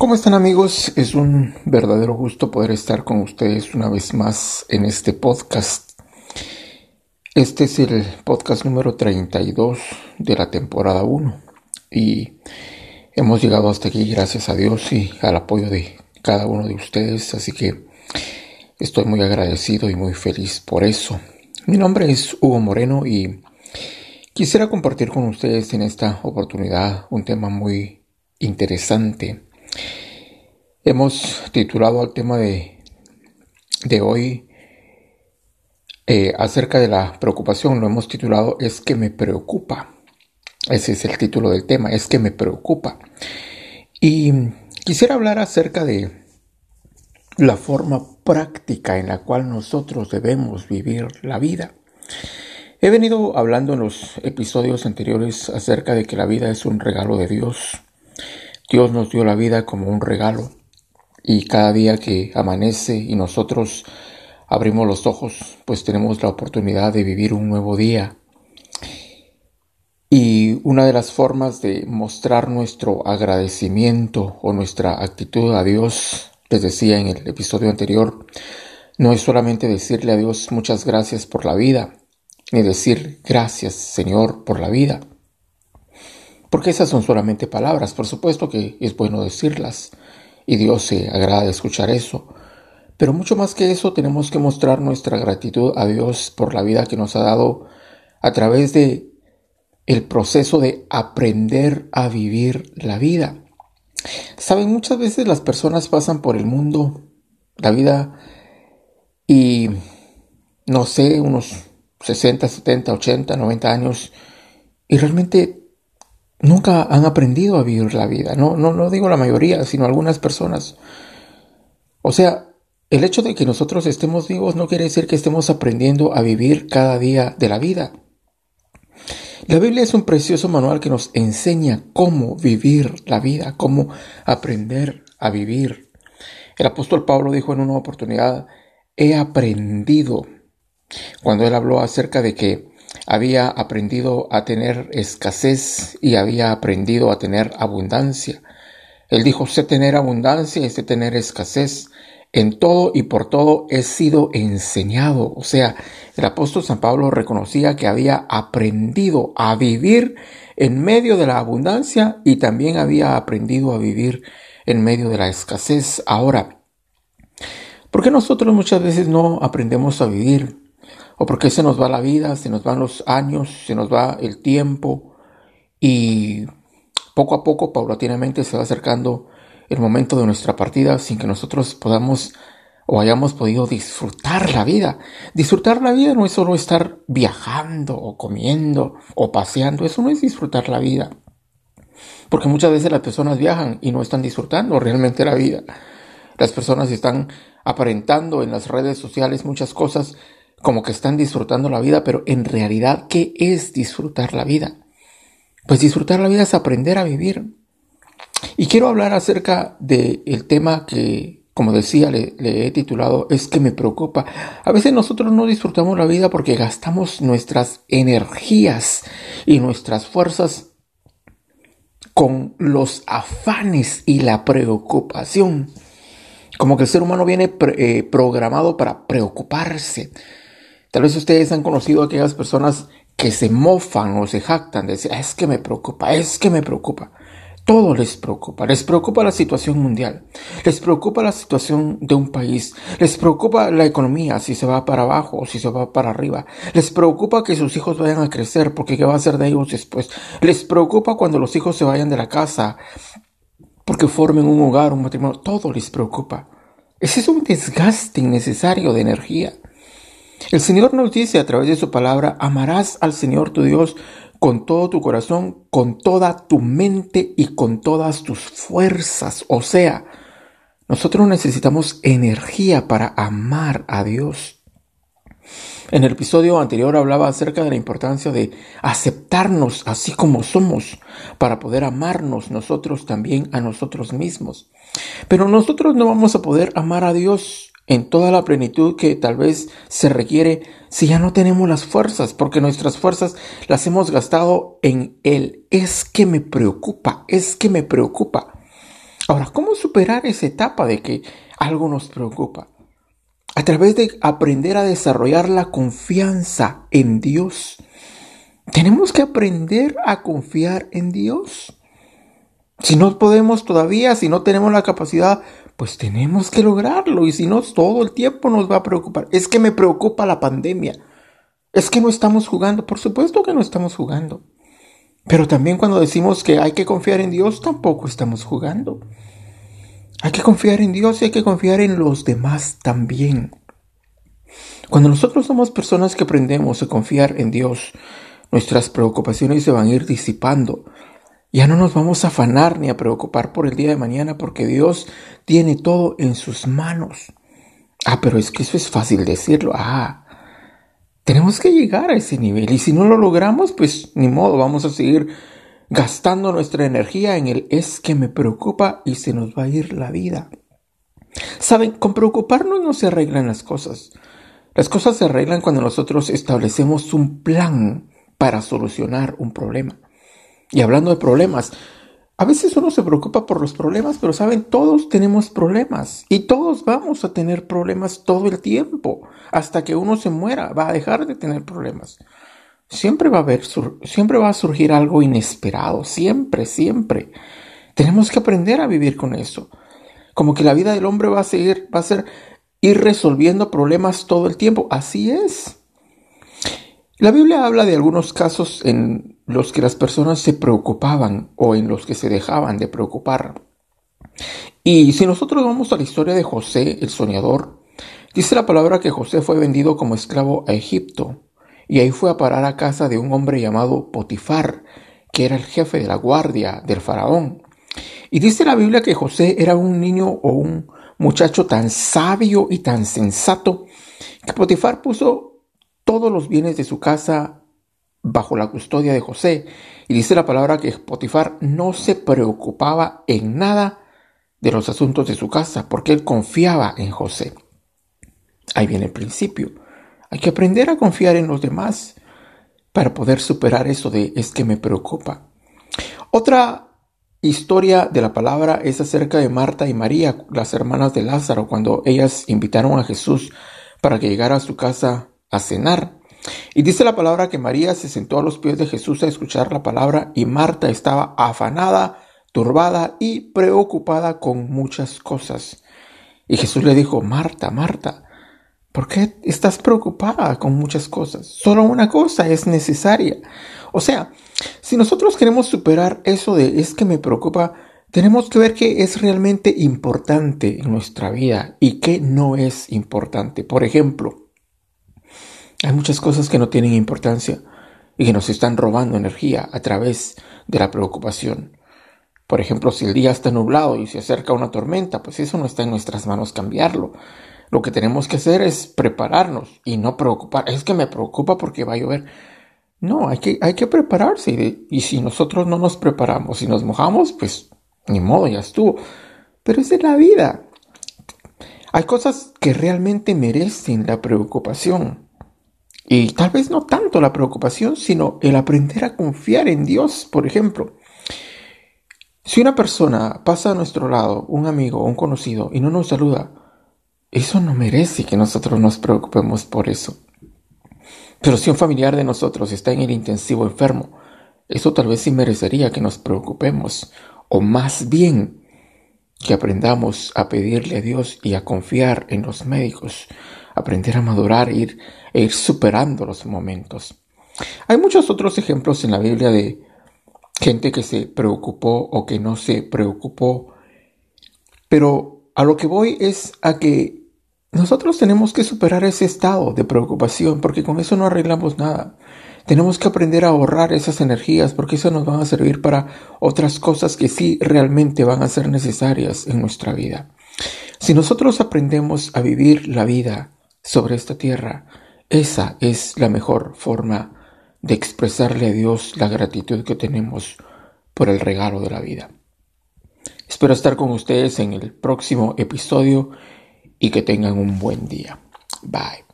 ¿Cómo están amigos? Es un verdadero gusto poder estar con ustedes una vez más en este podcast. Este es el podcast número 32 de la temporada 1 y hemos llegado hasta aquí gracias a Dios y al apoyo de cada uno de ustedes, así que estoy muy agradecido y muy feliz por eso. Mi nombre es Hugo Moreno y quisiera compartir con ustedes en esta oportunidad un tema muy interesante Hemos titulado al tema de, de hoy eh, acerca de la preocupación, lo hemos titulado Es que me preocupa. Ese es el título del tema, es que me preocupa. Y quisiera hablar acerca de la forma práctica en la cual nosotros debemos vivir la vida. He venido hablando en los episodios anteriores acerca de que la vida es un regalo de Dios. Dios nos dio la vida como un regalo y cada día que amanece y nosotros abrimos los ojos, pues tenemos la oportunidad de vivir un nuevo día. Y una de las formas de mostrar nuestro agradecimiento o nuestra actitud a Dios, les decía en el episodio anterior, no es solamente decirle a Dios muchas gracias por la vida, ni decir gracias Señor por la vida. Porque esas son solamente palabras, por supuesto que es bueno decirlas, y Dios se agrada de escuchar eso. Pero mucho más que eso tenemos que mostrar nuestra gratitud a Dios por la vida que nos ha dado a través de el proceso de aprender a vivir la vida. Saben, muchas veces las personas pasan por el mundo, la vida, y no sé, unos 60, 70, 80, 90 años, y realmente nunca han aprendido a vivir la vida. No, no, no digo la mayoría, sino algunas personas. O sea, el hecho de que nosotros estemos vivos no quiere decir que estemos aprendiendo a vivir cada día de la vida. La Biblia es un precioso manual que nos enseña cómo vivir la vida, cómo aprender a vivir. El apóstol Pablo dijo en una oportunidad, he aprendido, cuando él habló acerca de que había aprendido a tener escasez y había aprendido a tener abundancia. Él dijo, sé tener abundancia y sé tener escasez. En todo y por todo he sido enseñado. O sea, el apóstol San Pablo reconocía que había aprendido a vivir en medio de la abundancia y también había aprendido a vivir en medio de la escasez. Ahora, ¿por qué nosotros muchas veces no aprendemos a vivir o porque se nos va la vida, se nos van los años, se nos va el tiempo y poco a poco, paulatinamente, se va acercando el momento de nuestra partida sin que nosotros podamos o hayamos podido disfrutar la vida. Disfrutar la vida no es solo estar viajando o comiendo o paseando, eso no es disfrutar la vida. Porque muchas veces las personas viajan y no están disfrutando realmente la vida. Las personas están aparentando en las redes sociales muchas cosas como que están disfrutando la vida, pero en realidad, ¿qué es disfrutar la vida? Pues disfrutar la vida es aprender a vivir. Y quiero hablar acerca del el tema que, como decía, le, le, he titulado, es que me preocupa. A veces nosotros no disfrutamos la vida porque gastamos nuestras energías y nuestras fuerzas con los afanes y la preocupación. Como que el ser humano viene eh, programado para preocuparse, Tal vez ustedes han conocido a aquellas personas que se mofan o se jactan de decir, es que me preocupa, es que me preocupa. Todo les preocupa. Les preocupa la situación mundial. Les preocupa la situación de un país. Les preocupa la economía, si se va para abajo o si se va para arriba. Les preocupa que sus hijos vayan a crecer, porque qué va a ser de ellos después. Les preocupa cuando los hijos se vayan de la casa, porque formen un hogar, un matrimonio. Todo les preocupa. Ese es un desgaste innecesario de energía. El Señor nos dice a través de su palabra, amarás al Señor tu Dios con todo tu corazón, con toda tu mente y con todas tus fuerzas. O sea, nosotros necesitamos energía para amar a Dios. En el episodio anterior hablaba acerca de la importancia de aceptarnos así como somos para poder amarnos nosotros también a nosotros mismos. Pero nosotros no vamos a poder amar a Dios en toda la plenitud que tal vez se requiere si ya no tenemos las fuerzas, porque nuestras fuerzas las hemos gastado en el es que me preocupa, es que me preocupa. Ahora, ¿cómo superar esa etapa de que algo nos preocupa? A través de aprender a desarrollar la confianza en Dios. Tenemos que aprender a confiar en Dios. Si no podemos todavía, si no tenemos la capacidad, pues tenemos que lograrlo. Y si no, todo el tiempo nos va a preocupar. Es que me preocupa la pandemia. Es que no estamos jugando. Por supuesto que no estamos jugando. Pero también cuando decimos que hay que confiar en Dios, tampoco estamos jugando. Hay que confiar en Dios y hay que confiar en los demás también. Cuando nosotros somos personas que aprendemos a confiar en Dios, nuestras preocupaciones se van a ir disipando. Ya no nos vamos a afanar ni a preocupar por el día de mañana porque Dios tiene todo en sus manos. Ah, pero es que eso es fácil decirlo. Ah, tenemos que llegar a ese nivel y si no lo logramos, pues ni modo, vamos a seguir gastando nuestra energía en el es que me preocupa y se nos va a ir la vida. Saben, con preocuparnos no se arreglan las cosas. Las cosas se arreglan cuando nosotros establecemos un plan para solucionar un problema. Y hablando de problemas, a veces uno se preocupa por los problemas, pero saben, todos tenemos problemas y todos vamos a tener problemas todo el tiempo. Hasta que uno se muera, va a dejar de tener problemas. Siempre va a haber, siempre va a surgir algo inesperado, siempre, siempre. Tenemos que aprender a vivir con eso. Como que la vida del hombre va a seguir, va a ser ir resolviendo problemas todo el tiempo. Así es. La Biblia habla de algunos casos en los que las personas se preocupaban o en los que se dejaban de preocupar. Y si nosotros vamos a la historia de José, el soñador, dice la palabra que José fue vendido como esclavo a Egipto y ahí fue a parar a casa de un hombre llamado Potifar, que era el jefe de la guardia del faraón. Y dice la Biblia que José era un niño o un muchacho tan sabio y tan sensato que Potifar puso todos los bienes de su casa bajo la custodia de José. Y dice la palabra que Potifar no se preocupaba en nada de los asuntos de su casa, porque él confiaba en José. Ahí viene el principio. Hay que aprender a confiar en los demás para poder superar eso de es que me preocupa. Otra historia de la palabra es acerca de Marta y María, las hermanas de Lázaro, cuando ellas invitaron a Jesús para que llegara a su casa a cenar. Y dice la palabra que María se sentó a los pies de Jesús a escuchar la palabra y Marta estaba afanada, turbada y preocupada con muchas cosas. Y Jesús le dijo, Marta, Marta, ¿por qué estás preocupada con muchas cosas? Solo una cosa es necesaria. O sea, si nosotros queremos superar eso de es que me preocupa, tenemos que ver qué es realmente importante en nuestra vida y qué no es importante. Por ejemplo, hay muchas cosas que no tienen importancia y que nos están robando energía a través de la preocupación. Por ejemplo, si el día está nublado y se acerca una tormenta, pues eso no está en nuestras manos cambiarlo. Lo que tenemos que hacer es prepararnos y no preocupar. Es que me preocupa porque va a llover. No, hay que, hay que prepararse. Y si nosotros no nos preparamos y nos mojamos, pues ni modo, ya estuvo. Pero es de la vida. Hay cosas que realmente merecen la preocupación. Y tal vez no tanto la preocupación, sino el aprender a confiar en Dios, por ejemplo. Si una persona pasa a nuestro lado, un amigo o un conocido, y no nos saluda, eso no merece que nosotros nos preocupemos por eso. Pero si un familiar de nosotros está en el intensivo enfermo, eso tal vez sí merecería que nos preocupemos, o más bien que aprendamos a pedirle a Dios y a confiar en los médicos, aprender a madurar ir, e ir superando los momentos. Hay muchos otros ejemplos en la Biblia de gente que se preocupó o que no se preocupó, pero a lo que voy es a que nosotros tenemos que superar ese estado de preocupación porque con eso no arreglamos nada. Tenemos que aprender a ahorrar esas energías porque eso nos van a servir para otras cosas que sí realmente van a ser necesarias en nuestra vida. Si nosotros aprendemos a vivir la vida sobre esta tierra, esa es la mejor forma de expresarle a Dios la gratitud que tenemos por el regalo de la vida. Espero estar con ustedes en el próximo episodio y que tengan un buen día. Bye.